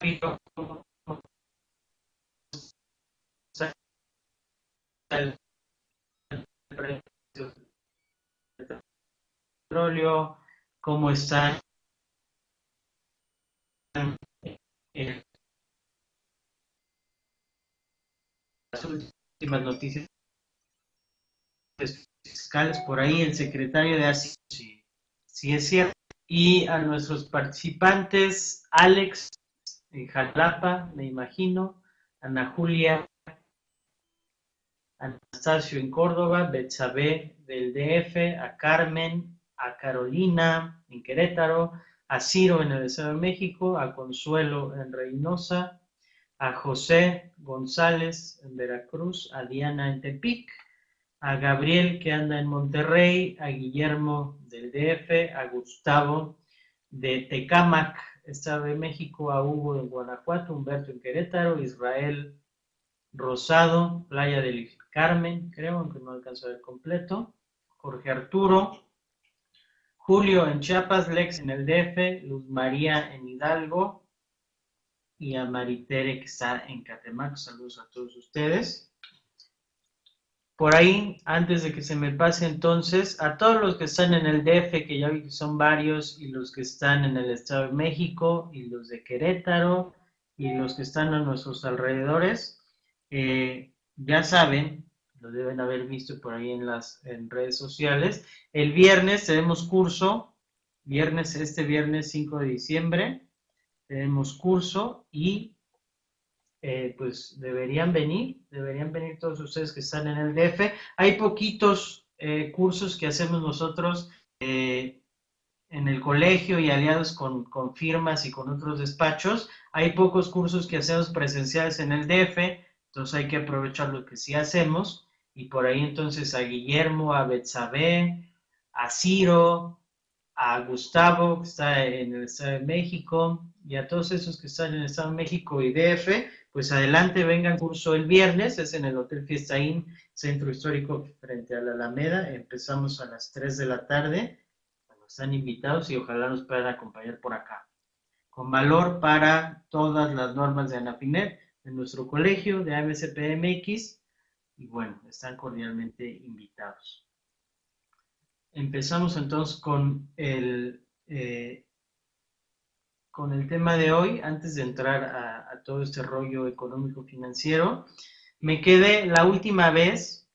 el petróleo, cómo están eh, las últimas noticias fiscales por ahí, el secretario de Hacienda, si, es cierto, y a nuestros participantes, Alex en Jalapa, me imagino, Ana Julia, Anastasio en Córdoba, Betsabe del DF, a Carmen, a Carolina en Querétaro, a Ciro en el Estado de México, a Consuelo en Reynosa, a José González en Veracruz, a Diana en Tepic, a Gabriel que anda en Monterrey, a Guillermo del DF, a Gustavo de Tecámac, Estado de México, a Hugo en Guanajuato, Humberto en Querétaro, Israel Rosado, Playa del Carmen, creo, aunque no alcanzo a ver completo, Jorge Arturo, Julio en Chiapas, Lex en el DF, Luz María en Hidalgo y a Maritere que está en Catemaco. Saludos a todos ustedes. Por ahí, antes de que se me pase entonces, a todos los que están en el DF, que ya vi que son varios, y los que están en el Estado de México, y los de Querétaro, y los que están a nuestros alrededores, eh, ya saben, lo deben haber visto por ahí en las en redes sociales, el viernes tenemos curso, viernes, este viernes 5 de diciembre, tenemos curso y eh, pues deberían venir, deberían venir todos ustedes que están en el DF. Hay poquitos eh, cursos que hacemos nosotros eh, en el colegio y aliados con, con, firmas y con otros despachos. Hay pocos cursos que hacemos presenciales en el DF, entonces hay que aprovechar lo que sí hacemos. Y por ahí entonces a Guillermo, a Betsabe, a Ciro, a Gustavo, que está en el Estado de México, y a todos esos que están en el Estado de México y DF, pues adelante vengan curso el viernes, es en el Hotel Fiesta Inn, Centro Histórico frente a la Alameda, empezamos a las 3 de la tarde, están invitados y ojalá nos puedan acompañar por acá. Con valor para todas las normas de ANAPINET, de nuestro colegio, de AMCPMX, y bueno, están cordialmente invitados. Empezamos entonces con el eh, con el tema de hoy, antes de entrar a, todo este rollo económico financiero, me quedé la última vez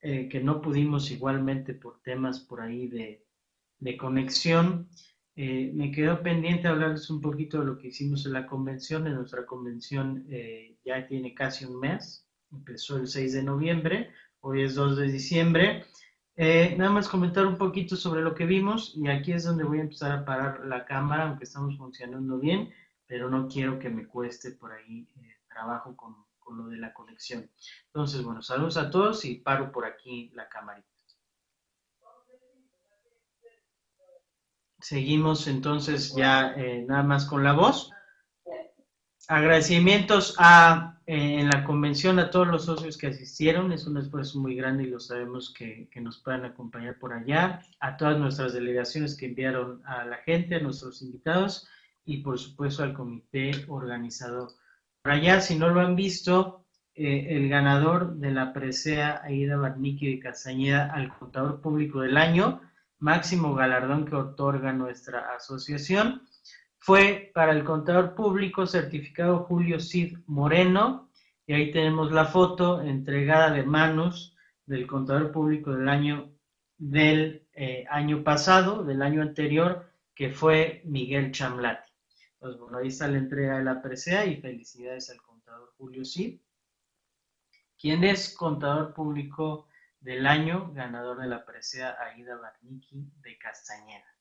eh, que no pudimos igualmente por temas por ahí de, conexión, eh, me quedó pendiente hablarles un poquito de lo que hicimos en la convención. En nuestra convención eh, ya tiene casi un mes, empezó el 6 de noviembre, hoy es 2 de diciembre. Eh, nada más comentar un poquito sobre lo que vimos y aquí es donde voy a empezar a parar la cámara, aunque estamos funcionando bien, pero no quiero que me cueste por ahí eh, trabajo con, con, lo de la conexión. Entonces, bueno, saludos a todos y paro por aquí la camarita. Seguimos entonces ya eh, nada más con la voz. Agradecimientos a, en la convención a todos los socios que asistieron, es un esfuerzo muy grande y lo sabemos que, que, nos puedan acompañar por allá, a todas nuestras delegaciones que enviaron a la gente, a nuestros invitados y por supuesto al comité organizador. Por allá, si no lo han visto, eh, el ganador de la presea Aida Barniqui de Castañeda al contador público del año, máximo galardón que otorga nuestra asociación, fue para el contador público certificado Julio Cid Moreno, y ahí tenemos la foto entregada de manos del contador público del año del eh, año pasado, del año anterior, que fue Miguel Chamlati. Pues bueno, ahí está la entrega de la presea y felicidades al contador Julio Cid, quien es contador público del año, ganador de la presea Aida Barniqui de Castañeda.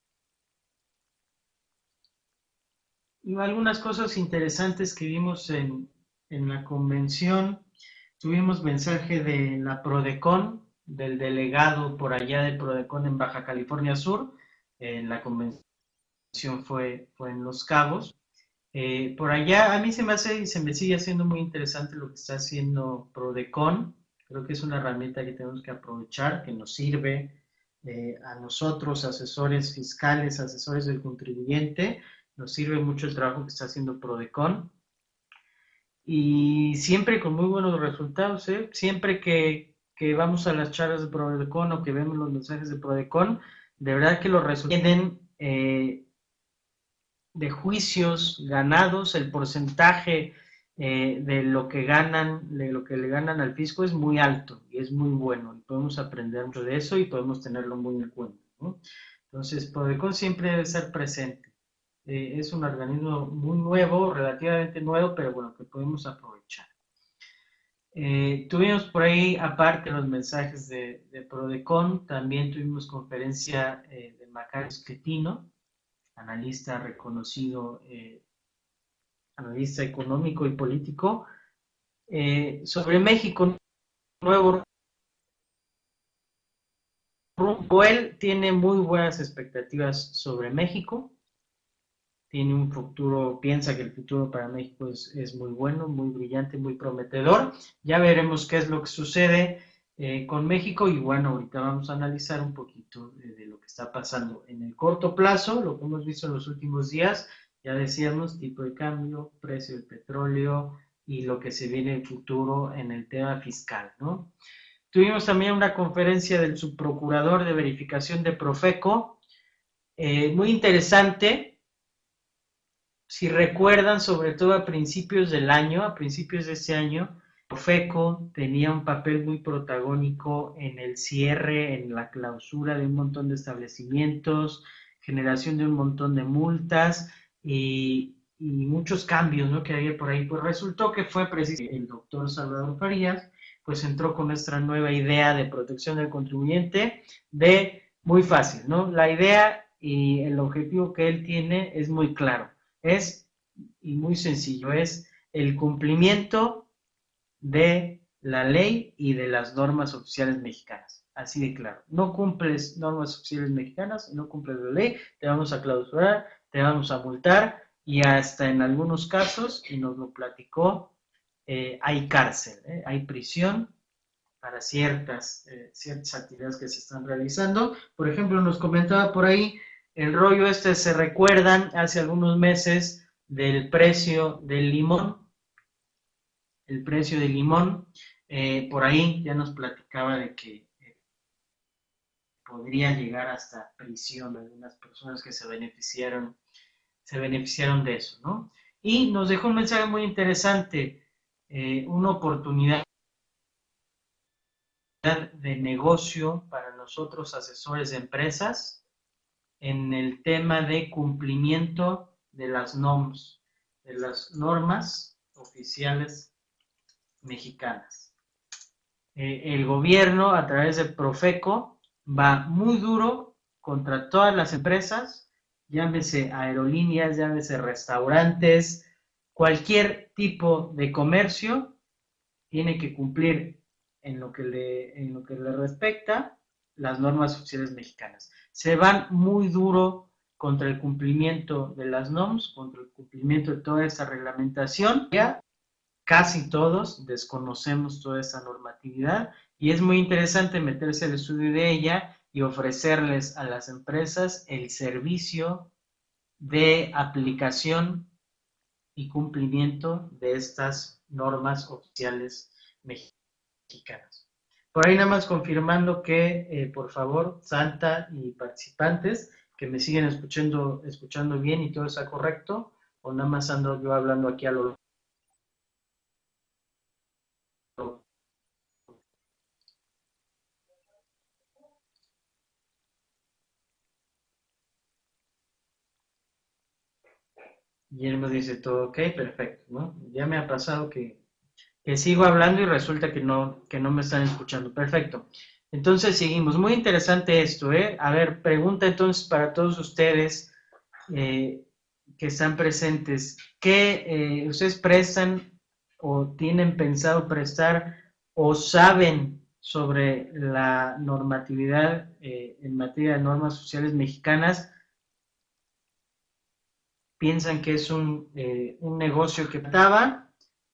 y algunas cosas interesantes que vimos en, la convención. Tuvimos mensaje de la PRODECON, del delegado por allá de PRODECON en Baja California Sur. En la convención fue, fue en Los Cabos. Eh, por allá, a mí se me hace y se me sigue haciendo muy interesante lo que está haciendo PRODECON. Creo que es una herramienta que tenemos que aprovechar, que nos sirve eh, a nosotros, asesores fiscales, asesores del contribuyente, nos sirve mucho el trabajo que está haciendo Prodecon y siempre con muy buenos resultados, ¿eh? siempre que, que, vamos a las charlas de Prodecon o que vemos los mensajes de Prodecon, de verdad que los resultados tienen eh, de juicios ganados, el porcentaje eh, de lo que ganan, de lo que le ganan al fisco es muy alto y es muy bueno. Y podemos aprender mucho de eso y podemos tenerlo muy en cuenta. Entonces, Prodecon siempre debe ser presente. Eh, es un organismo muy nuevo, relativamente nuevo, pero bueno, que podemos aprovechar. Eh, tuvimos por ahí, aparte los mensajes de, de Prodecon, también tuvimos conferencia eh, de Macario Schettino, analista reconocido, analista económico y político, sobre México, nuevo rumbo. Él tiene muy buenas expectativas sobre México tiene un futuro, piensa que el futuro para México es, muy bueno, muy brillante, muy prometedor. Ya veremos qué es lo que sucede eh, con México y bueno, ahorita vamos a analizar un poquito de, lo que está pasando en el corto plazo, lo que hemos visto en los últimos días, ya decíamos, tipo de cambio, precio del petróleo y lo que se viene en el futuro en el tema fiscal, ¿no? Tuvimos también una conferencia del subprocurador de verificación de Profeco, eh, muy interesante, si recuerdan, sobre todo a principios del año, a principios de ese año, Profeco tenía un papel muy protagónico en el cierre, en la clausura de un montón de establecimientos, generación de un montón de multas y, muchos cambios ¿no? que había por ahí. Pues resultó que fue precisamente el doctor Salvador Farías, pues entró con nuestra nueva idea de protección del contribuyente de muy fácil, ¿no? La idea y el objetivo que él tiene es muy claro es, y muy sencillo, es el cumplimiento de la ley y de las normas oficiales mexicanas. Así de claro. No cumples normas oficiales mexicanas, no cumples la ley, te vamos a clausurar, te vamos a multar y hasta en algunos casos, y nos lo platicó, eh, hay cárcel, ¿eh? hay prisión para ciertas, eh, ciertas actividades que se están realizando. Por ejemplo, nos comentaba por ahí el rollo este se recuerdan hace algunos meses del precio del limón. El precio del limón, eh, por ahí ya nos platicaba de que eh, podría llegar hasta prisión algunas personas que se beneficiaron, se beneficiaron de eso, ¿no? Y nos dejó un mensaje muy interesante, eh, una oportunidad de negocio para nosotros asesores de empresas en el tema de cumplimiento de las normas, de las normas oficiales mexicanas. Eh, el gobierno, a través de Profeco, va muy duro contra todas las empresas, llámese aerolíneas, llámese restaurantes, cualquier tipo de comercio tiene que cumplir en en lo que le respecta las normas oficiales mexicanas se van muy duro contra el cumplimiento de las NOMS, contra el cumplimiento de toda esa reglamentación. Ya casi todos desconocemos toda esa normatividad y es muy interesante meterse al estudio de ella y ofrecerles a las empresas el servicio de aplicación y cumplimiento de estas normas oficiales mexicanas. Por ahí nada más confirmando que, eh, por favor, Santa y participantes, que me siguen escuchando, escuchando bien y todo está correcto, o nada más ando yo hablando aquí a lo Y él me dice todo ok, perfecto, ¿no? Ya me ha pasado que que sigo hablando y resulta que no, que no me están escuchando. Perfecto. Entonces seguimos. Muy interesante esto, ¿eh? A ver, pregunta entonces para todos ustedes eh, que están presentes. ¿Qué eh, ustedes prestan o tienen pensado prestar o saben sobre la normatividad eh, en materia de normas sociales mexicanas? ¿Piensan que es un, un negocio que estaba?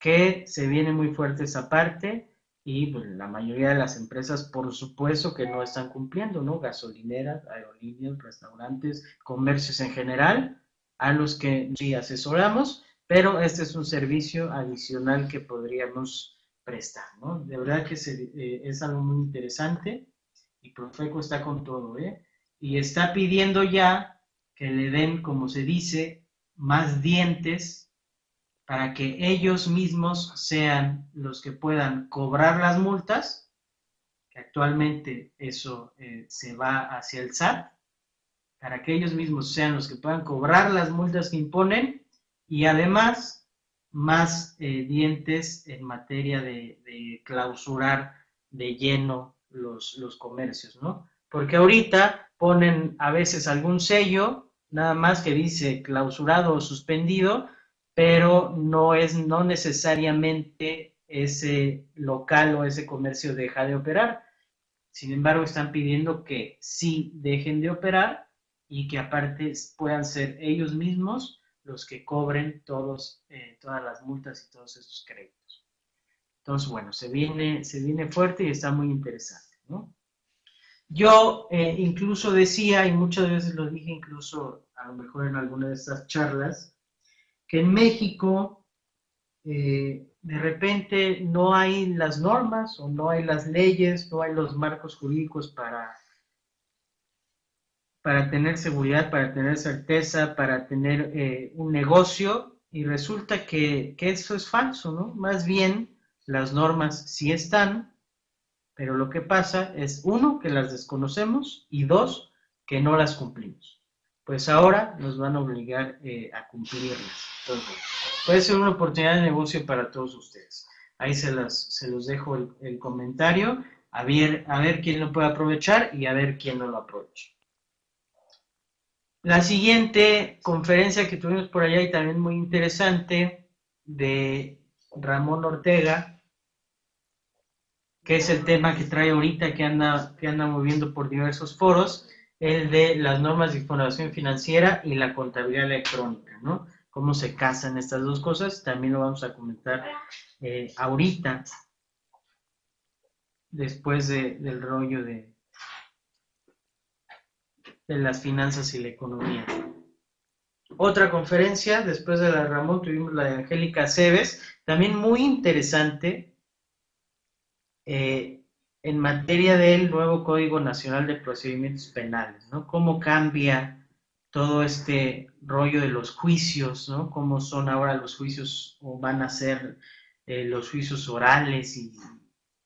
Que se viene muy fuerte esa parte y pues, la mayoría de las empresas, por supuesto, que no están cumpliendo, ¿no? Gasolineras, aerolíneas, restaurantes, comercios en general, a los que sí asesoramos, pero este es un servicio adicional que podríamos prestar, ¿no? De verdad que eh, es algo muy interesante y Profeco está con todo, ¿eh? Y está pidiendo ya que le den, como se dice, más dientes para que ellos mismos sean los que puedan cobrar las multas, que actualmente eso eh, se va hacia el SAT, para que ellos mismos sean los que puedan cobrar las multas que imponen y además más eh, dientes en materia de, clausurar de lleno los, los comercios, ¿no? Porque ahorita ponen a veces algún sello, nada más que dice clausurado o suspendido, pero no es no necesariamente ese local o ese comercio deja de operar. Sin embargo, están pidiendo que sí dejen de operar y que aparte puedan ser ellos mismos los que cobren todos, eh, todas las multas y todos esos créditos. Entonces, bueno, se viene, se viene fuerte y está muy interesante, Yo eh, incluso decía, y muchas veces lo dije incluso a lo mejor en alguna de estas charlas, que en México eh, de repente no hay las normas o no hay las leyes, no hay los marcos jurídicos para, para tener seguridad, para tener certeza, para tener eh, un negocio y resulta que, que eso es falso, ¿no? Más bien las normas sí están, pero lo que pasa es, uno, que las desconocemos y dos, que no las cumplimos pues ahora nos van a obligar eh, a cumplirlas. puede ser una oportunidad de negocio para todos ustedes. Ahí se, las, se los dejo el, comentario, a ver, a ver quién lo puede aprovechar y a ver quién no lo aprovecha. La siguiente conferencia que tuvimos por allá y también muy interesante de Ramón Ortega, que es el tema que trae ahorita, que anda, que anda moviendo por diversos foros, el de las normas de información financiera y la contabilidad electrónica, ¿no? Cómo se casan estas dos cosas, también lo vamos a comentar eh, ahorita, después del rollo de, las finanzas y la economía. Otra conferencia, después de la de Ramón, tuvimos la de Angélica Cebes, también muy interesante. Eh, en materia del nuevo Código Nacional de Procedimientos Penales, ¿no? Cómo cambia todo este rollo de los juicios, ¿no? Cómo son ahora los juicios o van a ser eh, los juicios orales y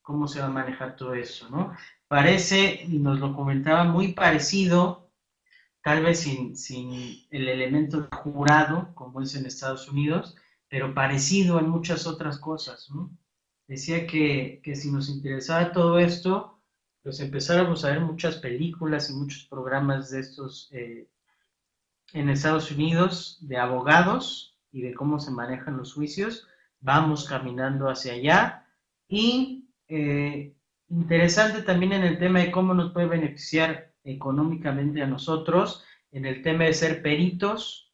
cómo se va a manejar todo eso, ¿no? Parece, y nos lo comentaba, muy parecido, tal vez sin, sin el elemento jurado, como es en Estados Unidos, pero parecido en muchas otras cosas, ¿no? Decía que, si nos interesaba todo esto, pues empezáramos a ver muchas películas y muchos programas de estos eh, en Estados Unidos de abogados y de cómo se manejan los juicios. Vamos caminando hacia allá y eh, interesante también en el tema de cómo nos puede beneficiar económicamente a nosotros, en el tema de ser peritos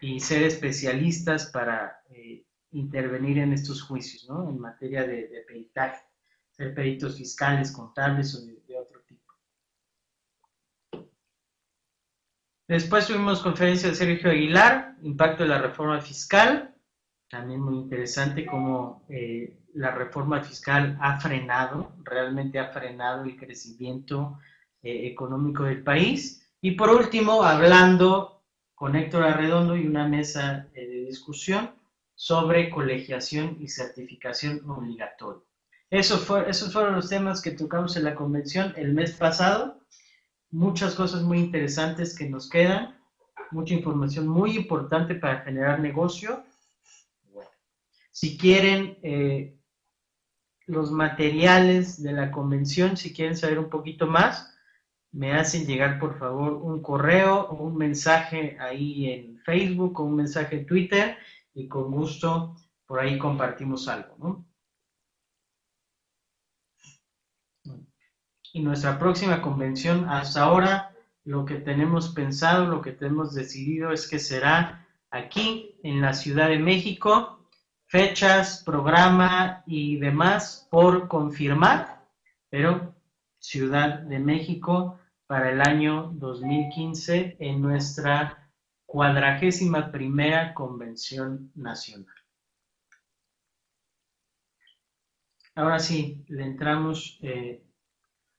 y ser especialistas para eh, intervenir en estos juicios, ¿no? En materia de, peritaje, ser peritos fiscales, contables o de, otro tipo. Después tuvimos conferencia de Sergio Aguilar, impacto de la reforma fiscal, también muy interesante cómo eh, la reforma fiscal ha frenado, realmente ha frenado el crecimiento eh, económico del país. Y por último, hablando con Héctor Arredondo y una mesa eh, de discusión sobre colegiación y certificación obligatoria. Eso fue, esos fueron los temas que tocamos en la convención el mes pasado. Muchas cosas muy interesantes que nos quedan, mucha información muy importante para generar negocio. si quieren eh, los materiales de la convención, si quieren saber un poquito más, me hacen llegar por favor un correo o un mensaje ahí en Facebook o un mensaje en Twitter y con gusto por ahí compartimos algo, ¿no? Y nuestra próxima convención, hasta ahora, lo que tenemos pensado, lo que tenemos decidido es que será aquí, en la Ciudad de México, fechas, programa y demás por confirmar, pero Ciudad de México para el año 2015 en nuestra cuadragésima primera convención nacional. Ahora sí, le entramos eh,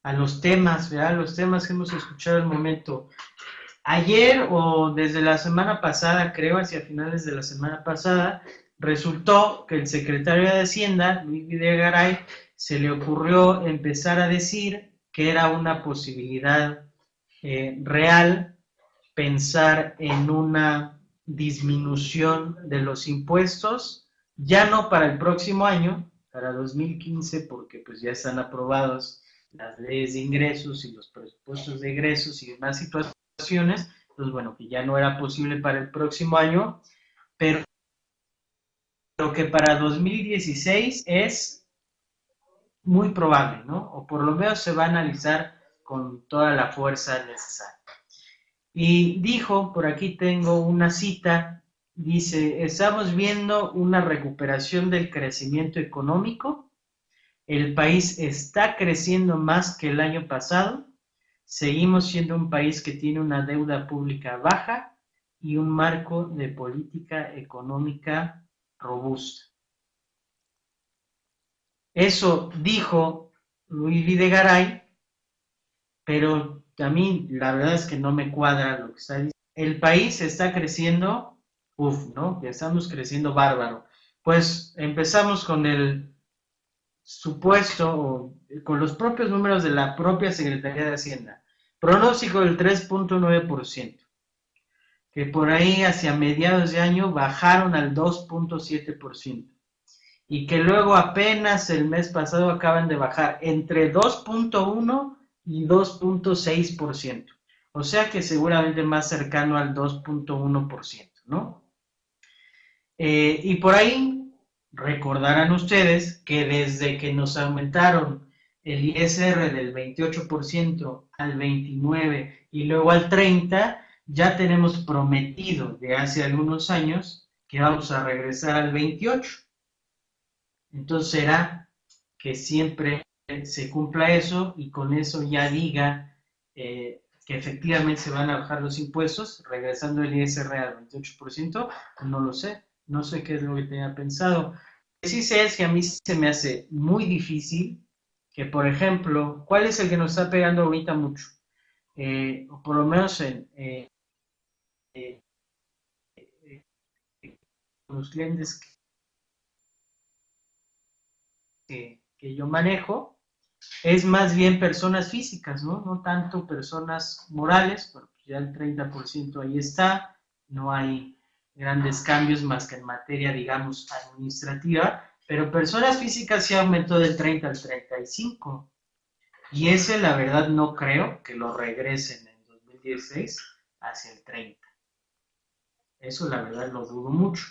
a los temas, ¿verdad? Los temas que hemos escuchado el momento. Ayer o desde la semana pasada, creo, hacia finales de la semana pasada, resultó que el secretario de Hacienda, Luis Videgaray, se le ocurrió empezar a decir que era una posibilidad eh, real pensar en una disminución de los impuestos, ya no para el próximo año, para 2015, porque pues ya están aprobados las leyes de ingresos y los presupuestos de ingresos y demás situaciones, pues bueno, que ya no era posible para el próximo año, pero lo que para 2016 es muy probable, ¿no? O por lo menos se va a analizar con toda la fuerza necesaria. Y dijo, por aquí tengo una cita, dice, estamos viendo una recuperación del crecimiento económico, el país está creciendo más que el año pasado, seguimos siendo un país que tiene una deuda pública baja y un marco de política económica robusta. Eso dijo Luis Videgaray pero a mí la verdad es que no me cuadra lo que está diciendo. El país está creciendo, uff, ¿no? Estamos creciendo bárbaro. Pues empezamos con el supuesto, con los propios números de la propia Secretaría de Hacienda. Pronóstico del 3.9%, que por ahí hacia mediados de año bajaron al 2.7%, y que luego apenas el mes pasado acaban de bajar entre 2.1 y 2.6%. O sea que seguramente más cercano al 2.1%, ¿no? Eh, y por ahí recordarán ustedes que desde que nos aumentaron el ISR del 28% al 29% y luego al 30%, ya tenemos prometido de hace algunos años que vamos a regresar al 28%. Entonces será que siempre se cumpla eso y con eso ya diga eh, que efectivamente se van a bajar los impuestos, regresando el ISR al 28%, no lo sé, no sé qué es lo que tenía pensado. Sí sé es que a mí se me hace muy difícil que, por ejemplo, ¿cuál es el que nos está pegando ahorita mucho? Eh, o por lo menos en eh, los clientes que, que yo manejo, es más bien personas físicas, ¿no? No tanto personas morales, porque ya el 30% ahí está, no hay grandes cambios más que en materia, digamos, administrativa, pero personas físicas sí aumentó del 30 al 35. Y ese, la verdad, no creo que lo regresen en 2016 hacia el 30. Eso, la verdad, lo dudo mucho.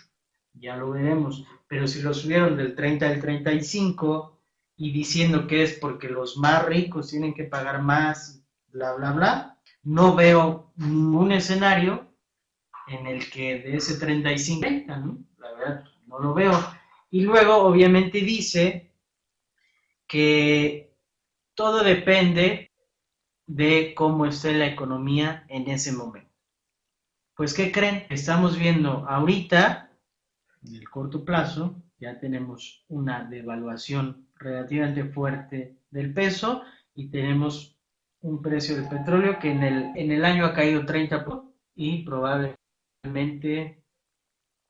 Ya lo veremos. Pero si lo subieron del 30 al 35, y diciendo que es porque los más ricos tienen que pagar más, bla, bla, bla. No veo ningún escenario en el que de ese 35, ¿no? La verdad, no lo veo. Y luego, obviamente, dice que todo depende de cómo esté la economía en ese momento. Pues, ¿qué creen? Estamos viendo ahorita, en el corto plazo, ya tenemos una devaluación relativamente fuerte del peso y tenemos un precio del petróleo que en el, en el año ha caído 30% y probablemente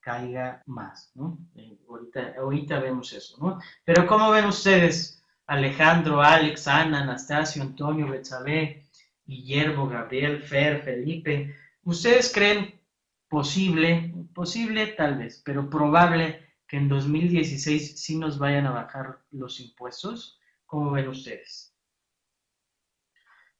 caiga más, ¿no? Eh, ahorita, ahorita vemos eso, ¿no? Pero ¿cómo ven ustedes, Alejandro, Alex, Ana, Anastasio, Antonio, Betsabe, Guillermo, Gabriel, Fer, Felipe, ¿ustedes creen posible, posible tal vez, pero probable que en 2016 sí nos vayan a bajar los impuestos? ¿Cómo ven ustedes?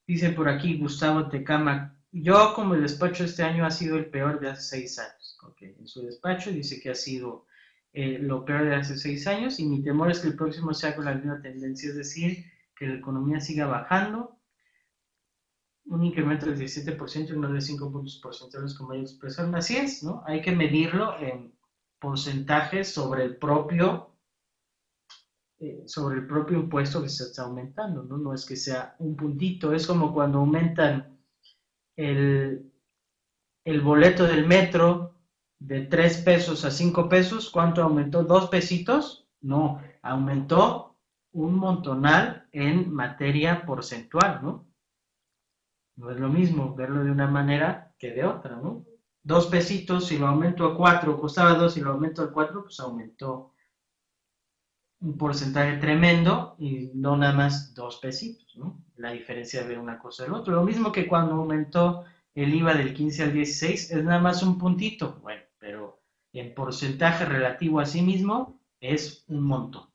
Dice por aquí Gustavo Tecama, yo como el despacho este año ha sido el peor de hace seis años. En su despacho dice que ha sido eh, lo peor de hace seis años y mi temor es que el próximo sea con la misma tendencia, es decir, que la economía siga bajando, un incremento del 17% y no de 5 puntos porcentuales como ellos expresaron. Así es, ¿no? Hay que medirlo en porcentajes sobre el propio eh, sobre el propio impuesto que se está aumentando, ¿no? No es que sea un puntito, es como cuando aumentan el, el boleto del metro de 3 pesos a 5 pesos, ¿cuánto aumentó? ¿Dos pesitos? No, aumentó un montonal en materia porcentual, ¿no? No es lo mismo verlo de una manera que de otra, ¿no? Dos pesitos, si lo aumento a cuatro, costaba dos, si lo aumento a cuatro, pues aumentó un porcentaje tremendo y no nada más dos pesitos, ¿no? La diferencia de una cosa del otro. Lo mismo que cuando aumentó el IVA del 15 al 16, es nada más un puntito, bueno, pero en porcentaje relativo a sí mismo es un montón.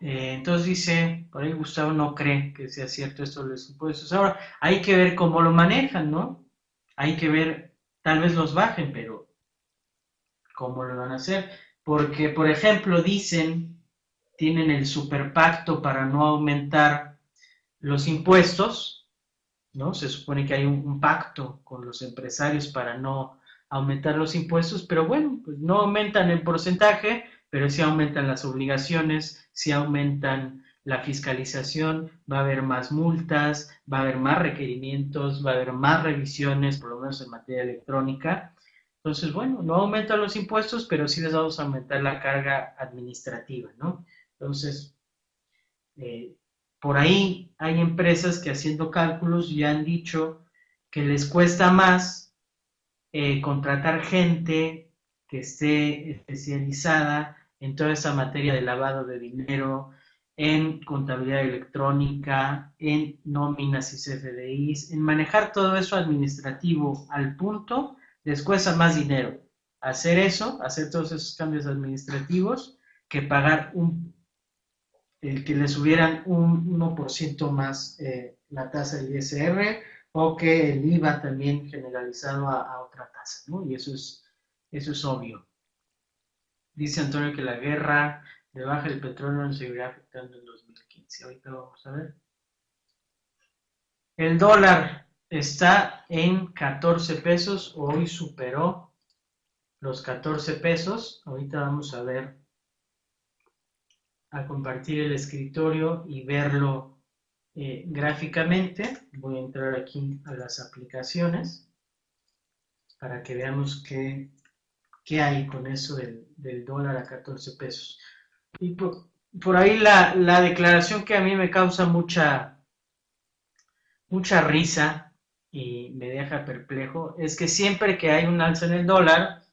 Eh, entonces dice, por ahí Gustavo no cree que sea cierto esto de los impuestos. Ahora, hay que ver cómo lo manejan, ¿no? Hay que ver, tal vez los bajen, pero ¿cómo lo van a hacer? Porque, por ejemplo, dicen, tienen el superpacto para no aumentar los impuestos, ¿no? Se supone que hay un, pacto con los empresarios para no aumentar los impuestos, pero bueno, pues no aumentan el porcentaje, pero sí aumentan las obligaciones, sí aumentan la fiscalización, va a haber más multas, va a haber más requerimientos, va a haber más revisiones, por lo menos en materia electrónica. Entonces, bueno, no aumentan los impuestos, pero sí les vamos a aumentar la carga administrativa, ¿no? Entonces, eh, por ahí hay empresas que haciendo cálculos ya han dicho que les cuesta más eh, contratar gente que esté especializada en toda esa materia de lavado de dinero, en contabilidad electrónica, en nóminas y CFDIs, en manejar todo eso administrativo al punto, les cuesta más dinero hacer eso, hacer todos esos cambios administrativos, que pagar un, el que les subieran un 1% más eh, la tasa del ISR o que el IVA también generalizado a, a otra tasa, ¿no? Y eso es, eso es obvio. Dice Antonio que la guerra de baja del petróleo nos seguirá afectando en 2015. Ahorita vamos a ver. El dólar está en 14 pesos, hoy superó los 14 pesos. Ahorita vamos a ver, a compartir el escritorio y verlo eh, gráficamente. Voy a entrar aquí a las aplicaciones para que veamos qué ¿Qué hay con eso del, dólar a 14 pesos? Y por, ahí la, declaración que a mí me causa mucha, mucha risa y me deja perplejo es que siempre que hay un alza en el dólar,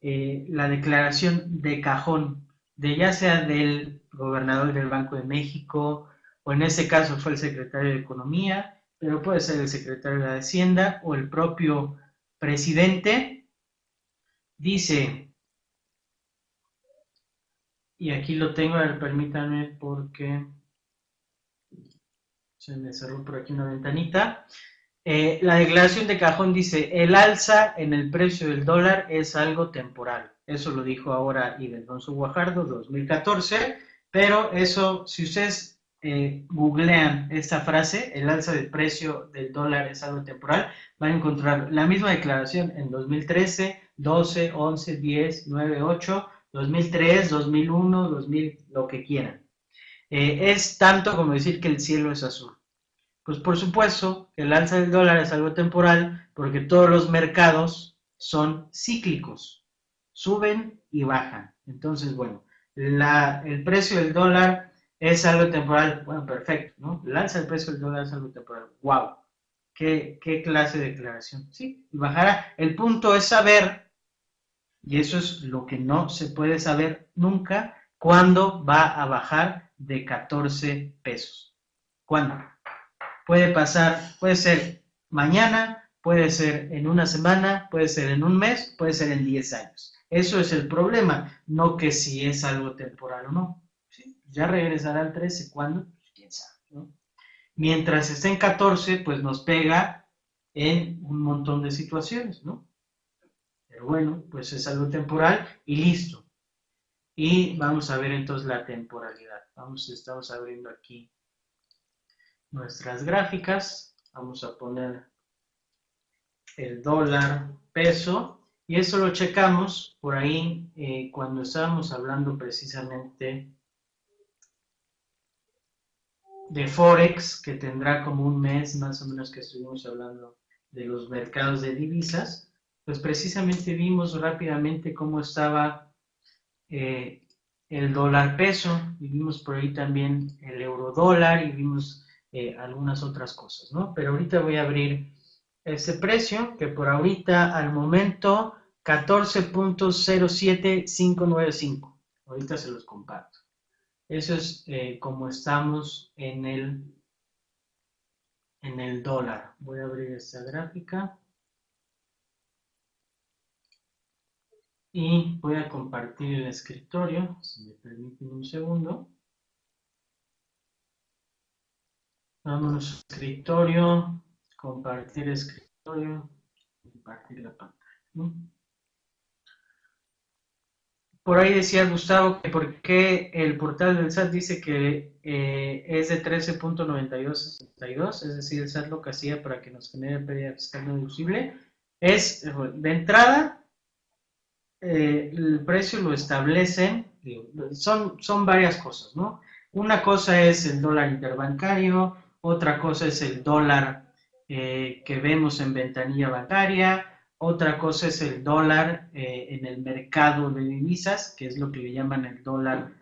eh, la declaración de cajón, de ya sea del gobernador del Banco de México, o en ese caso fue el secretario de Economía, pero puede ser el secretario de Hacienda o el propio presidente, Dice, y aquí lo tengo, a ver, permítanme porque se me cerró por aquí una ventanita. Eh, la declaración de cajón dice, el alza en el precio del dólar es algo temporal. Eso lo dijo ahora Idelfonso Guajardo, 2014, pero eso, si ustedes eh, googlean esta frase, el alza del precio del dólar es algo temporal, van a encontrar la misma declaración en 2013, 12, 11, 10, 9, 8, 2003, 2001, 2000, lo que quieran. Eh, es tanto como decir que el cielo es azul. Pues por supuesto el alza del dólar es algo temporal porque todos los mercados son cíclicos, suben y bajan. Entonces, bueno, la, el precio del dólar es algo temporal, bueno, perfecto, ¿no? El alza del precio del dólar es algo temporal, wow. ¿Qué, qué clase de declaración? Sí, bajará. El punto es saber y eso es lo que no se puede saber nunca cuándo va a bajar de 14 pesos. ¿Cuándo? Puede pasar, puede ser mañana, puede ser en una semana, puede ser en un mes, puede ser en 10 años. Eso es el problema, no que si es algo temporal o no. Ya regresará al 13, ¿cuándo? Pues, quién sabe. Mientras esté en 14, pues nos pega en un montón de situaciones, ¿no? Pero bueno, pues es algo temporal y listo. Y vamos a ver entonces la temporalidad. Vamos, estamos abriendo aquí nuestras gráficas. Vamos a poner el dólar peso. Y eso lo checamos por ahí eh, cuando estábamos hablando precisamente de Forex, que tendrá como un mes más o menos que estuvimos hablando de los mercados de divisas, pues precisamente vimos rápidamente cómo estaba eh, el dólar peso, y vimos por ahí también el euro dólar y vimos eh, algunas otras cosas, ¿no? Pero ahorita voy a abrir ese precio que por ahorita al momento 14.07595. Ahorita se los comparto. Eso es eh, como estamos en el, en el dólar. Voy a abrir esta gráfica. Y voy a compartir el escritorio, si me permiten un segundo. Vámonos a escritorio, compartir escritorio, compartir la pantalla. Por ahí decía Gustavo que por qué el portal del SAT dice que eh, es de 13.9262, es decir, el SAT lo que hacía para que nos genere pérdida fiscal deducible, es de entrada, eh, el precio lo establecen, son, son varias cosas, ¿no? Una cosa es el dólar interbancario, otra cosa es el dólar eh, que vemos en ventanilla bancaria, otra cosa es el dólar eh, en el mercado de divisas, que es lo que le llaman el dólar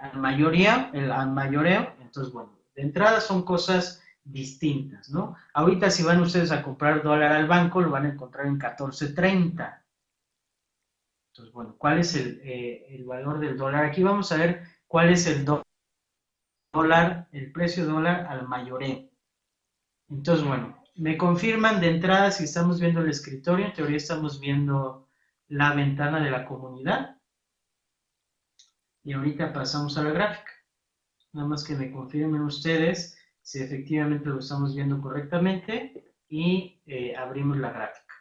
al mayoría, el al mayoreo. Entonces, bueno, de entrada son cosas distintas, ¿no? Ahorita si van ustedes a comprar dólar al banco, lo van a encontrar en 14.30. Entonces, bueno, ¿cuál es el, eh, el, valor del dólar? Aquí vamos a ver cuál es el dólar, el precio dólar al mayoreo. Entonces, bueno, me confirman de entrada si estamos viendo el escritorio, en teoría estamos viendo la ventana de la comunidad. Y ahorita pasamos a la gráfica. Nada más que me confirmen ustedes si efectivamente lo estamos viendo correctamente y eh, abrimos la gráfica.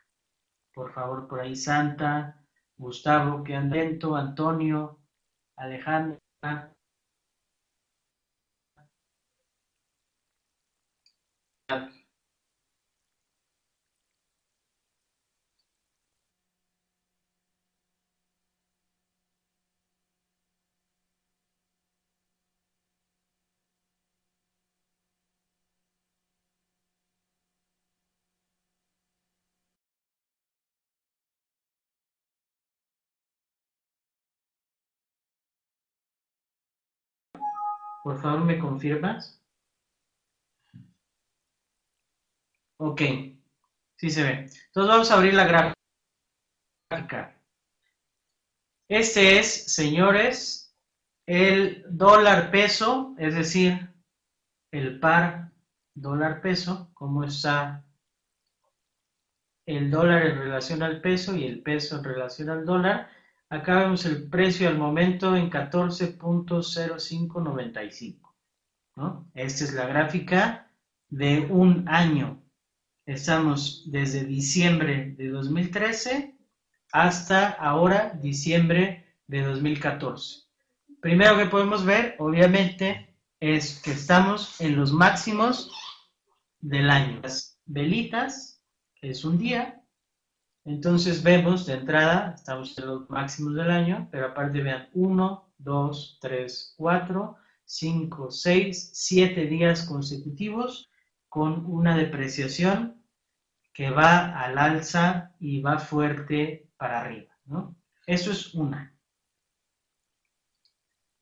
Por favor, por ahí Santa, Gustavo, que lento, Antonio, Alejandra, Por favor, ¿me confirmas? Ok, sí se ve. Entonces vamos a abrir la gráfica. Este es, señores, el dólar peso, es decir, el par dólar peso, cómo está el dólar en relación al peso y el peso en relación al dólar. Acá vemos el precio al momento en 14.0595. ¿no? Esta es la gráfica de un año. Estamos desde diciembre de 2013 hasta ahora diciembre de 2014. Primero que podemos ver, obviamente, es que estamos en los máximos del año. Las velitas, es un día, entonces vemos de entrada, estamos en los máximos del año, pero aparte vean 1, 2, 3, 4, 5, 6, 7 días consecutivos con una depreciación que va al alza y va fuerte para arriba. ¿no? Eso es una.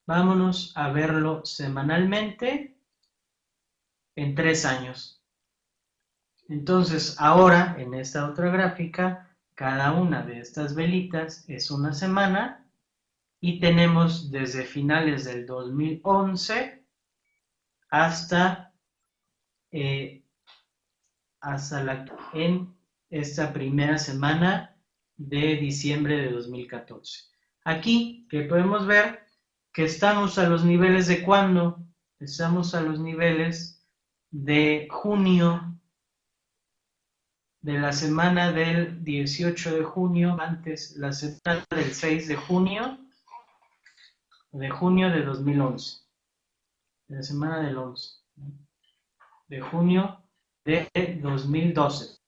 Vámonos a verlo semanalmente en tres años. Entonces, ahora, en esta otra gráfica, cada una de estas velitas es una semana y tenemos desde finales del 2011 hasta, eh, hasta la, en esta primera semana de diciembre de 2014. Aquí que podemos ver que estamos a los niveles de cuándo? Estamos a los niveles de junio de la semana del 18 de junio, antes la semana del 6 de junio, de junio de 2011, de la semana del 11, de junio de 2012.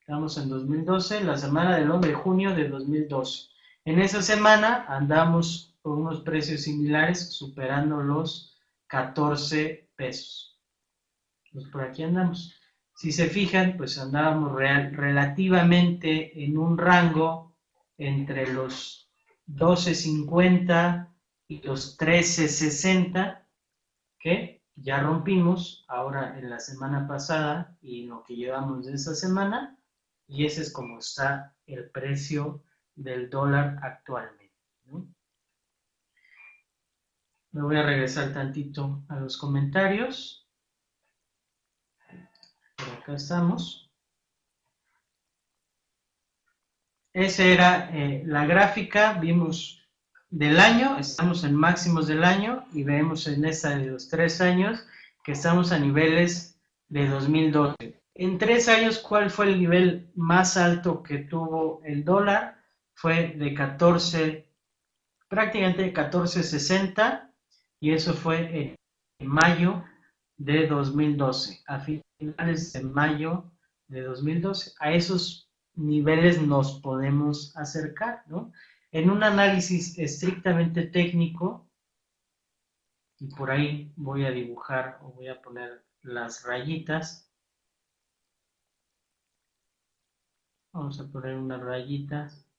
Estamos en 2012, la semana del 11 de junio de 2012. En esa semana andamos con unos precios similares, superando los 14 pesos. Pues por aquí andamos. Si se fijan, pues andábamos relativamente en un rango entre los 12.50 y los 13.60, que ya rompimos ahora en la semana pasada y lo que llevamos de esa semana, y ese es como está el precio del dólar actualmente. Me voy a regresar tantito a los comentarios. Acá estamos. Esa era eh, la gráfica, vimos del año, estamos en máximos del año y vemos en esta de los tres años que estamos a niveles de 2012. En tres años, ¿cuál fue el nivel más alto que tuvo el dólar? Fue de 14, prácticamente 14.60 y eso fue en mayo de 2012, a finales de mayo de 2012. A esos niveles nos podemos acercar, ¿no? En un análisis estrictamente técnico, y por ahí voy a dibujar o voy a poner las rayitas. Vamos a poner unas rayitas.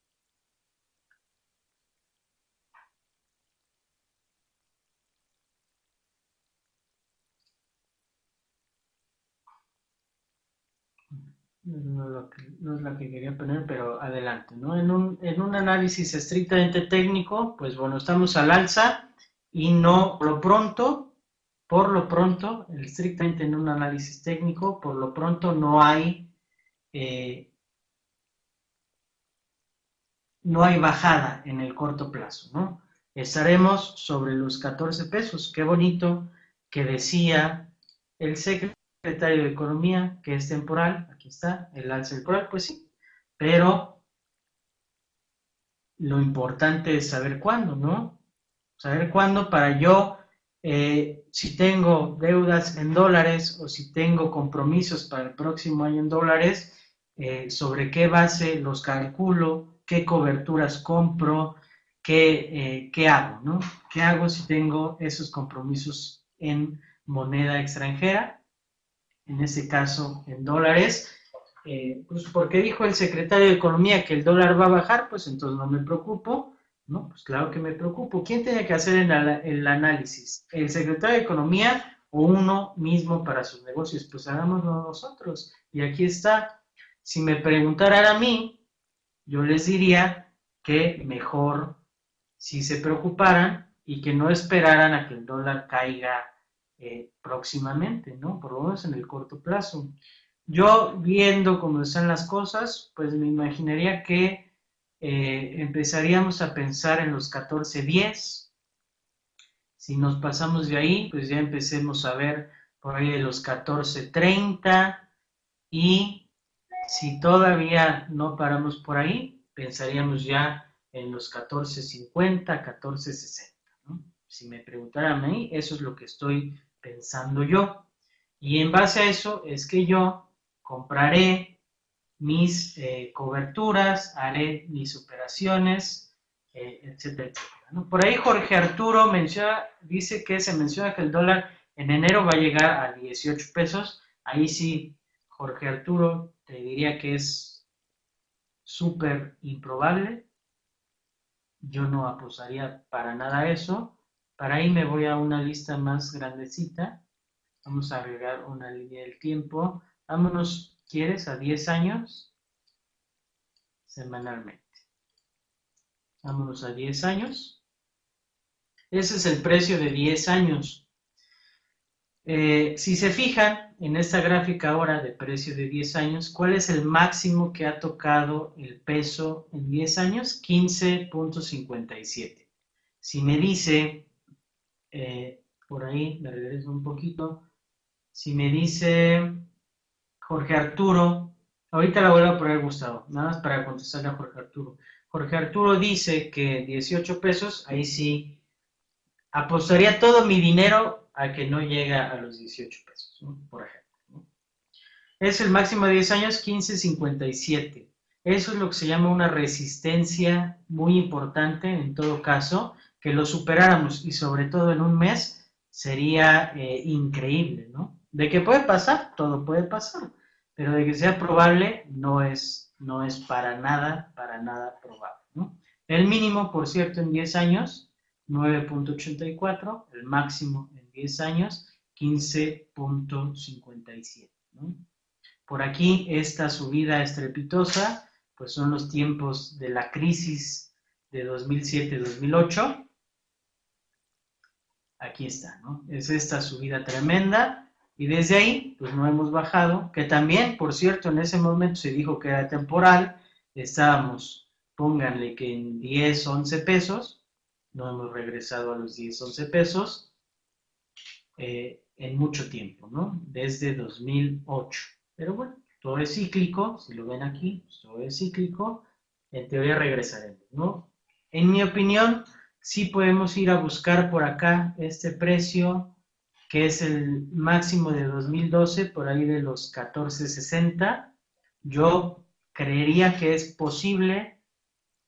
No, es la que quería poner, pero adelante, ¿no? En un, en un análisis estrictamente técnico, pues bueno, estamos al alza y no, por lo pronto, por lo pronto, estrictamente en un análisis técnico, por lo pronto no hay, eh, no hay bajada en el corto plazo, ¿no? Estaremos sobre los 14 pesos. Qué bonito que decía el secretario secretario de Economía, que es temporal, aquí está, el alza temporal, pues sí, pero lo importante es saber cuándo, ¿no? Saber cuándo para yo, eh, si tengo deudas en dólares o si tengo compromisos para el próximo año en dólares, eh, sobre qué base los calculo, qué coberturas compro, qué, eh, qué hago, ¿no? ¿Qué hago si tengo esos compromisos en moneda extranjera? En ese caso en dólares, eh, pues porque dijo el secretario de Economía que el dólar va a bajar, pues entonces no me preocupo, ¿no? Pues claro que me preocupo. ¿Quién tiene que hacer el, análisis? ¿El secretario de Economía o uno mismo para sus negocios? Pues hagámoslo nosotros. Y aquí está. Si me preguntaran a mí, yo les diría que mejor si se preocuparan y que no esperaran a que el dólar caiga eh, próximamente, ¿no? Por lo menos en el corto plazo. Yo viendo cómo están las cosas, pues me imaginaría que eh, empezaríamos a pensar en los 14.10. Si nos pasamos de ahí, pues ya empecemos a ver por ahí de los 14.30 y si todavía no paramos por ahí, pensaríamos ya en los 14.50, 14.60. Si me preguntaran a mí, eso es lo que estoy pensando yo. Y en base a eso es que yo compraré mis eh, coberturas, haré mis operaciones, eh, etcétera, etcétera. Por ahí Jorge Arturo menciona, dice que se menciona que el dólar en enero va a llegar a 18 pesos. Ahí sí, Jorge Arturo, te diría que es súper improbable. Yo no apostaría para nada eso. Para ahí me voy a una lista más grandecita. Vamos a agregar una línea del tiempo. Vámonos, ¿quieres? A 10 años semanalmente. Vámonos a 10 años. Ese es el precio de 10 años. Eh, si se fijan en esta gráfica ahora de precio de 10 años, ¿cuál es el máximo que ha tocado el peso en 10 años? 15.57. Si me dice eh, por ahí, me regreso un poquito. Si me dice Jorge Arturo, ahorita la vuelvo a poner Gustavo, nada más para contestarle a Jorge Arturo. Jorge Arturo dice que 18 pesos, ahí sí, apostaría todo mi dinero a que no llega a los 18 pesos, por ejemplo. Es el máximo de 10 años, 15.57. Eso es lo que se llama una resistencia muy importante en todo caso que lo superáramos y sobre todo en un mes sería eh, increíble, ¿no? De qué puede pasar, todo puede pasar. pero de que sea probable no es, no es para nada, para nada probable. El mínimo, por cierto, en 10 años, 9.84, el máximo en 10 años, 15.57. Por aquí, esta subida estrepitosa, pues son los tiempos de la crisis de 2007-2008. Aquí está, ¿no? Es esta subida tremenda. Y desde ahí, pues no hemos bajado, que también, por cierto, en ese momento se dijo que era temporal, estábamos, pónganle que en 10, 11 pesos, no hemos regresado a los 10, 11 pesos eh, en mucho tiempo, ¿no? Desde 2008. Pero bueno, todo es cíclico, si lo ven aquí, pues, todo es cíclico, en teoría regresaremos, ¿no? En mi opinión, sí podemos ir a buscar por acá este precio, que es el máximo de 2012, por ahí de los 14.60. Yo creería que es posible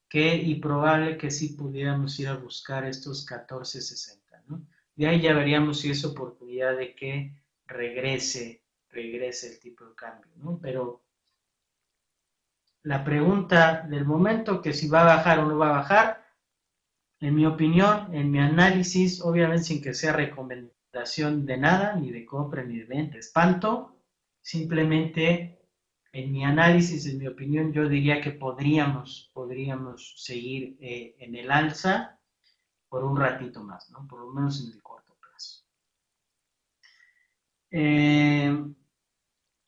que y probable que sí pudiéramos ir a buscar estos 14.60, ¿no? De ahí ya veríamos si es oportunidad de que regrese regrese el tipo de cambio, ¿no? Pero la pregunta del momento, que si va a bajar o no va a bajar, en mi opinión, en mi análisis, obviamente sin que sea recomendación de nada, ni de compra, ni de venta, espanto, simplemente en mi análisis, en mi opinión, yo diría que podríamos, podríamos seguir eh, en el alza por un ratito más, ¿no? Por lo menos en el corto plazo. Eh,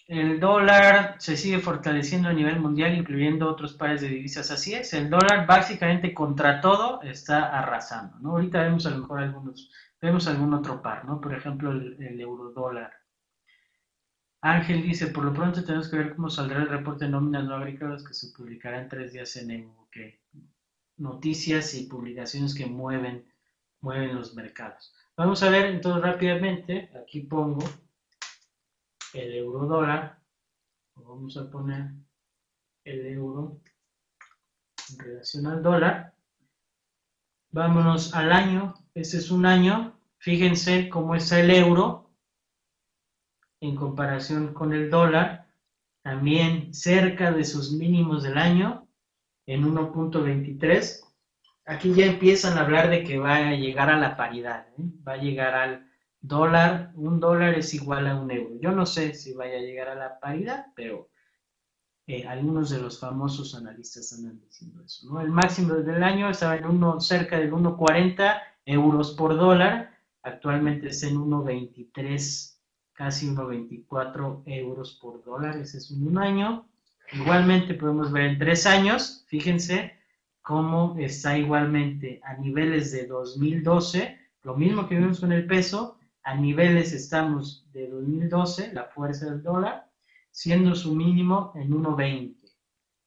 el dólar se sigue fortaleciendo a nivel mundial, incluyendo otros pares de divisas. Así es, el dólar básicamente contra todo está arrasando, ¿no? Ahorita vemos a lo mejor algunos, vemos algún otro par, ¿no? Por ejemplo, el, euro dólar. Ángel dice, por lo pronto tenemos que ver cómo saldrá el reporte de nóminas no agrícolas que se publicará en tres días en el que noticias y publicaciones que mueven, mueven los mercados. Vamos a ver entonces rápidamente, aquí pongo el euro dólar, vamos a poner el euro en relación al dólar. Vámonos al año, este es un año, fíjense cómo está el euro en comparación con el dólar, también cerca de sus mínimos del año, en 1.23. Aquí ya empiezan a hablar de que va a llegar a la paridad, ¿eh? va a llegar al dólar, un dólar es igual a un euro. Yo no sé si vaya a llegar a la paridad, pero eh, algunos de los famosos analistas andan diciendo eso. ¿no? El máximo del año estaba en uno, cerca del 1,40 euros por dólar, actualmente está en 1,23, casi 1,24 euros por dólar, ese es un año. Igualmente podemos ver en tres años, fíjense cómo está igualmente a niveles de 2012, lo mismo que vimos con el peso, a niveles estamos de 2012, la fuerza del dólar, siendo su mínimo en 1.20.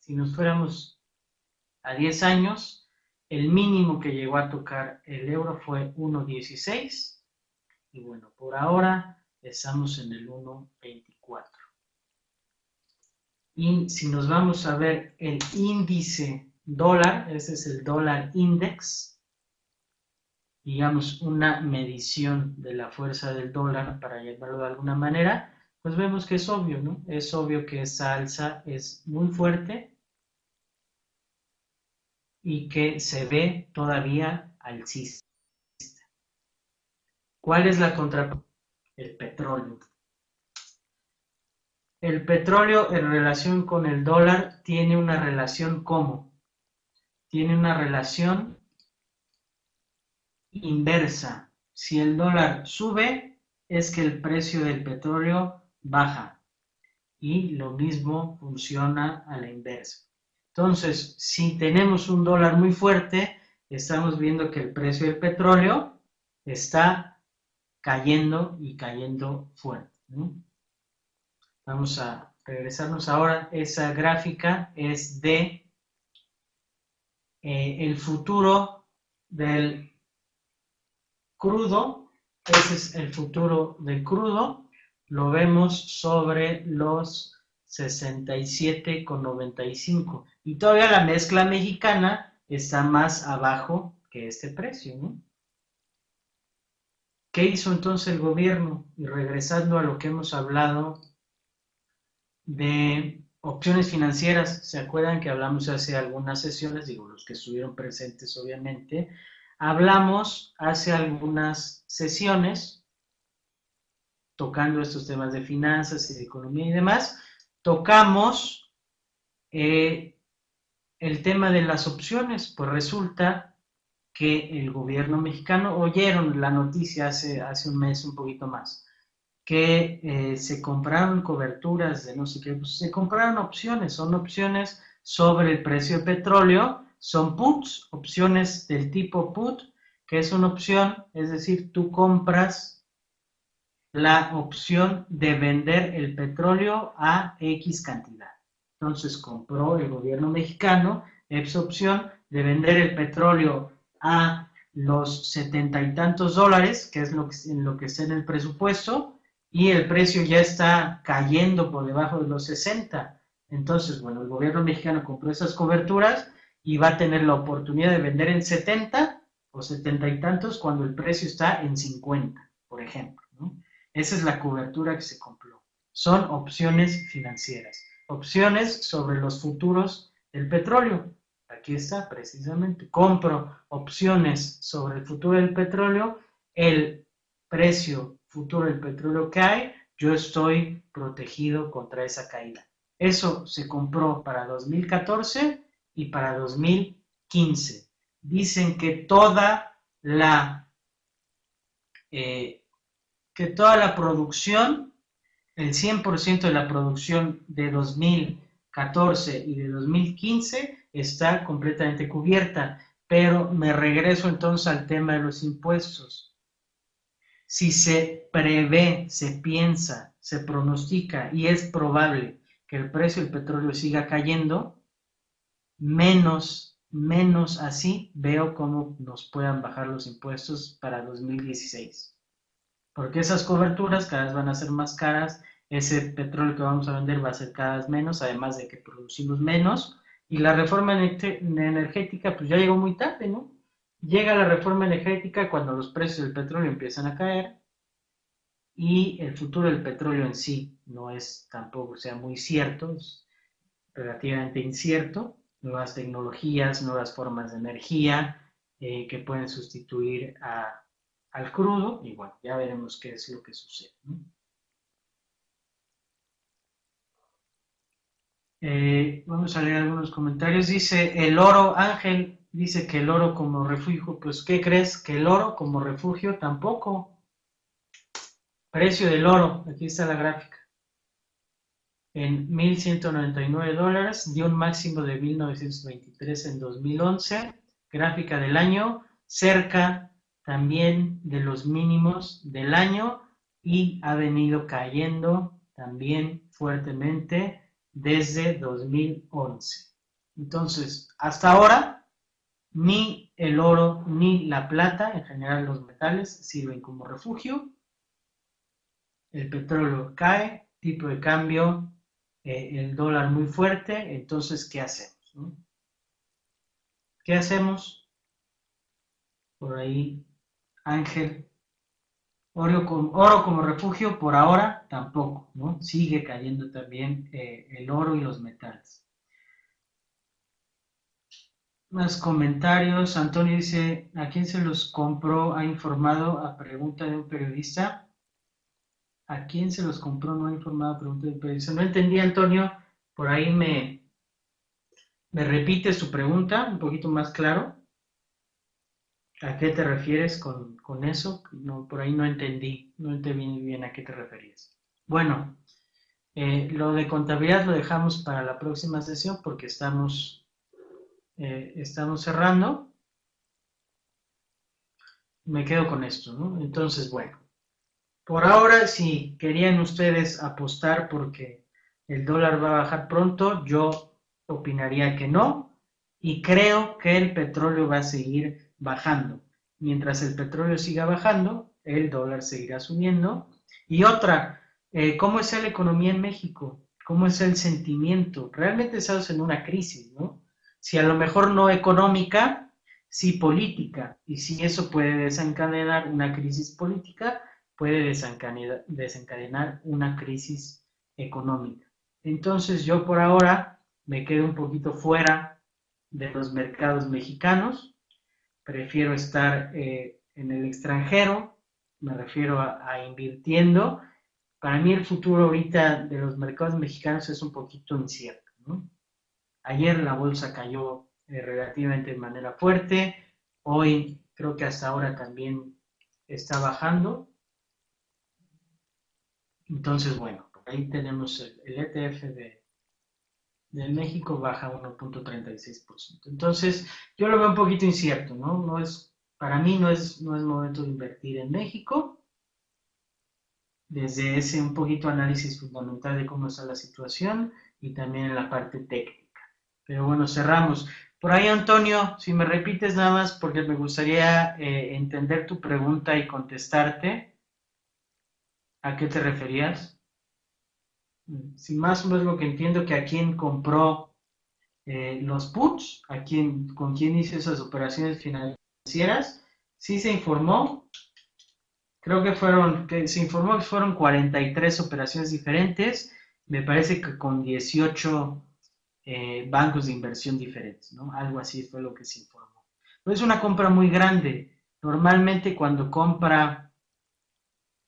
Si nos fuéramos a 10 años, el mínimo que llegó a tocar el euro fue 1.16 y bueno, por ahora estamos en el 1.24. Y si nos vamos a ver el índice dólar, ese es el dólar index, digamos, una medición de la fuerza del dólar, para llamarlo de alguna manera, pues vemos que es obvio, ¿no? Es obvio que esa alza es muy fuerte y que se ve todavía alcista. ¿Cuál es la contraparte? El petróleo. El petróleo en relación con el dólar tiene una relación como? Tiene una relación inversa. Si el dólar sube, es que el precio del petróleo baja. Y lo mismo funciona a la inversa. Entonces, si tenemos un dólar muy fuerte, estamos viendo que el precio del petróleo está cayendo y cayendo fuerte. Vamos a regresarnos ahora. Esa gráfica es de eh, el futuro del crudo, ese es el futuro del crudo, lo vemos sobre los 67,95. Y todavía la mezcla mexicana está más abajo que este precio, ¿no? ¿Qué hizo entonces el gobierno? Y regresando a lo que hemos hablado de opciones financieras. ¿Se acuerdan que hablamos hace algunas sesiones? Digo, los que estuvieron presentes, obviamente. Hablamos hace algunas sesiones tocando estos temas de finanzas y de economía y demás. Tocamos eh, el tema de las opciones. Pues resulta que el gobierno mexicano, oyeron la noticia hace, hace un mes, un poquito más, que eh, se compraron coberturas de no sé qué, pues se compraron opciones, son opciones sobre el precio del petróleo, son puts, opciones del tipo put, que es una opción, es decir, tú compras la opción de vender el petróleo a X cantidad. Entonces compró el gobierno mexicano esa opción de vender el petróleo a los setenta y tantos dólares, que es lo que, en lo que está en el presupuesto, y el precio ya está cayendo por debajo de los 60. Entonces, bueno, el gobierno mexicano compró esas coberturas y va a tener la oportunidad de vender en 70 o 70 y tantos cuando el precio está en 50, por ejemplo. Esa es la cobertura que se compró. Son opciones financieras, opciones sobre los futuros del petróleo. Aquí está precisamente. Compro opciones sobre el futuro del petróleo. El precio futuro del petróleo cae, yo estoy protegido contra esa caída. Eso se compró para 2014 y para 2015. Dicen que toda la eh, que toda la producción, el 100% de la producción de 2014 y de 2015 está completamente cubierta. Pero me regreso entonces al tema de los impuestos si se prevé, se piensa, se pronostica y es probable que el precio del petróleo siga cayendo, menos, menos así veo cómo nos puedan bajar los impuestos para 2016. Porque esas coberturas cada vez van a ser más caras, ese petróleo que vamos a vender va a ser cada vez menos, además de que producimos menos, y la reforma energética pues ya llegó muy tarde, ¿no? Llega la reforma energética cuando los precios del petróleo empiezan a caer y el futuro del petróleo en sí no es tampoco sea muy cierto, es relativamente incierto. Nuevas tecnologías, nuevas formas de energía eh, que pueden sustituir al crudo y bueno, ya veremos qué es lo que sucede. Eh, vamos a leer algunos comentarios. Dice el oro, Ángel, dice que el oro como refugio, pues ¿qué crees? Que el oro como refugio tampoco. Precio del oro, aquí está la gráfica. En 1.199 dólares, dio un máximo de 1.923 en 2011. Gráfica del año, cerca también de los mínimos del año y ha venido cayendo también fuertemente desde 2011. Entonces, hasta ahora ni el oro ni la plata, en general los metales, sirven como refugio. El petróleo cae, tipo de cambio, eh, el dólar muy fuerte, entonces, ¿qué hacemos? ¿Qué hacemos? Por ahí, Ángel, oro, como refugio, por ahora tampoco, ¿no? Sigue cayendo también eh, el oro y los metales. Más comentarios. Antonio dice, ¿a quién se los compró? Ha informado a pregunta de un periodista. ¿A quién se los compró? No ha informado pregunta de un periodista. No entendí, Antonio. Por ahí me, me repite su pregunta un poquito más claro. ¿A qué te refieres con, eso? No, por ahí no entendí. No entendí bien a qué te referías. Bueno, eh, lo de contabilidad lo dejamos para la próxima sesión porque estamos eh, estamos cerrando. Me quedo con esto, ¿no? Entonces, bueno, por ahora, si querían ustedes apostar porque el dólar va a bajar pronto, yo opinaría que no. Y creo que el petróleo va a seguir bajando. Mientras el petróleo siga bajando, el dólar seguirá subiendo. Y otra, eh, ¿cómo es la economía en México? ¿Cómo es el sentimiento? Realmente estamos en una crisis, ¿no? si a lo mejor no económica, sí política. Y si eso puede desencadenar una crisis política, puede desencadenar, una crisis económica. Entonces yo por ahora me quedo un poquito fuera de los mercados mexicanos, prefiero estar eh, en el extranjero, me refiero a, invirtiendo. Para mí el futuro ahorita de los mercados mexicanos es un poquito incierto. Ayer la bolsa cayó eh, relativamente de manera fuerte, hoy creo que hasta ahora también está bajando. Entonces, bueno, ahí tenemos el, ETF de, de, México baja 1.36%. Entonces, yo lo veo un poquito incierto, ¿no? No es, para mí no es, no es momento de invertir en México. Desde ese un poquito análisis fundamental de cómo está la situación y también en la parte técnica. Pero bueno, cerramos. Por ahí, Antonio, si me repites nada más, porque me gustaría eh, entender tu pregunta y contestarte. ¿A qué te referías? Si más o menos lo que entiendo, que a quién compró eh, los puts, a quién, con quién hizo esas operaciones financieras, sí se informó. Creo que fueron, se informó que fueron 43 operaciones diferentes. Me parece que con 18 eh, bancos de inversión diferentes, ¿no? Algo así fue lo que se informó. No es una compra muy grande. Normalmente cuando compra,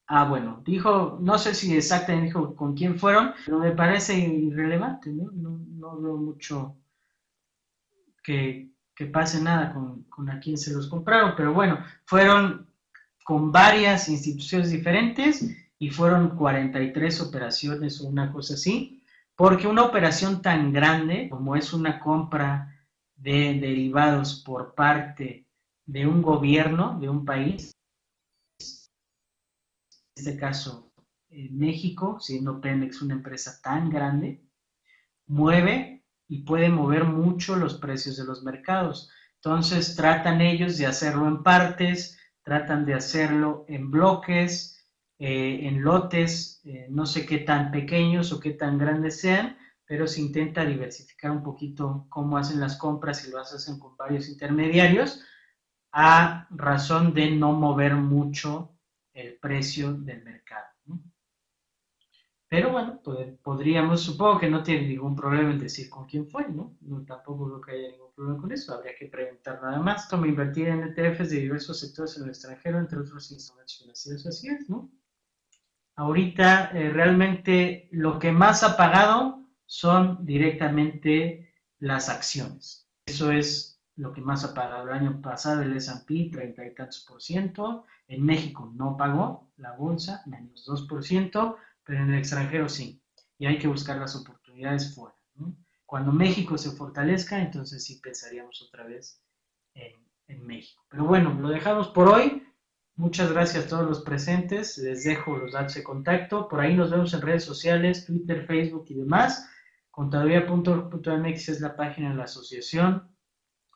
ah, bueno, dijo, no sé si exactamente dijo con quién fueron, pero me parece irrelevante, ¿no? No, veo mucho que, pase nada con, con a quién se los compraron, pero bueno, fueron con varias instituciones diferentes y fueron 43 operaciones o una cosa así. Porque una operación tan grande como es una compra de derivados por parte de un gobierno, de un país, este caso en México, siendo Pemex una empresa tan grande, mueve y puede mover mucho los precios de los mercados. Entonces tratan ellos de hacerlo en partes, tratan de hacerlo en bloques, eh, en lotes, eh, no sé qué tan pequeños o qué tan grandes sean, pero se intenta diversificar un poquito cómo hacen las compras y lo hacen con varios intermediarios, a razón de no mover mucho el precio del mercado. Pero bueno, pues, podríamos, supongo que no tiene ningún problema en decir con quién fue, ¿no? ¿no? Tampoco creo que haya ningún problema con eso, habría que preguntar nada más. Toma invertir en ETFs de diversos sectores en el extranjero, entre otros instrumentos financieros, así es, ¿no? ahorita eh, realmente lo que más ha pagado son directamente las acciones. Eso es lo que más ha pagado. El año pasado el S&P, 30 y tantos por ciento. En México no pagó la bolsa, menos 2 por ciento, pero en el extranjero sí. Y hay que buscar las oportunidades fuera. Cuando México se fortalezca, entonces sí pensaríamos otra vez en México. Pero bueno, lo dejamos por hoy. Muchas gracias a todos los presentes. Les dejo los datos de contacto. Por ahí nos vemos en redes sociales, Twitter, Facebook y demás. Contaduría.org.mx es la página de la asociación.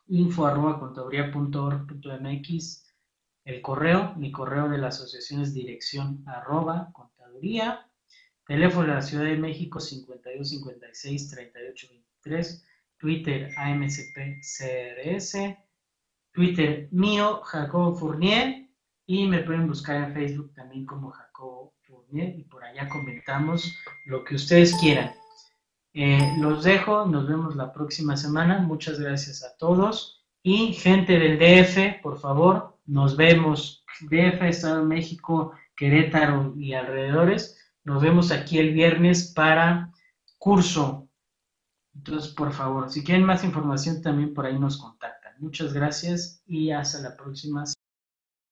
Info arroba contaduría.org.mx el correo. Mi correo de la asociación es dirección arroba contaduría. Teléfono de la Ciudad de México 5256 3823. Twitter AMCP CRS. Twitter mío Jacobo Fournier y me pueden buscar en Facebook también como Jacobo Fournier y por allá comentamos lo que ustedes quieran. Eh, los dejo, nos vemos la próxima semana. Muchas gracias a todos. Y gente del DF, por favor, nos vemos. DF, Estado de México, Querétaro y alrededores. Nos vemos aquí el viernes para curso. Entonces, por favor, si quieren más información también por ahí nos contactan. Muchas gracias y hasta la próxima.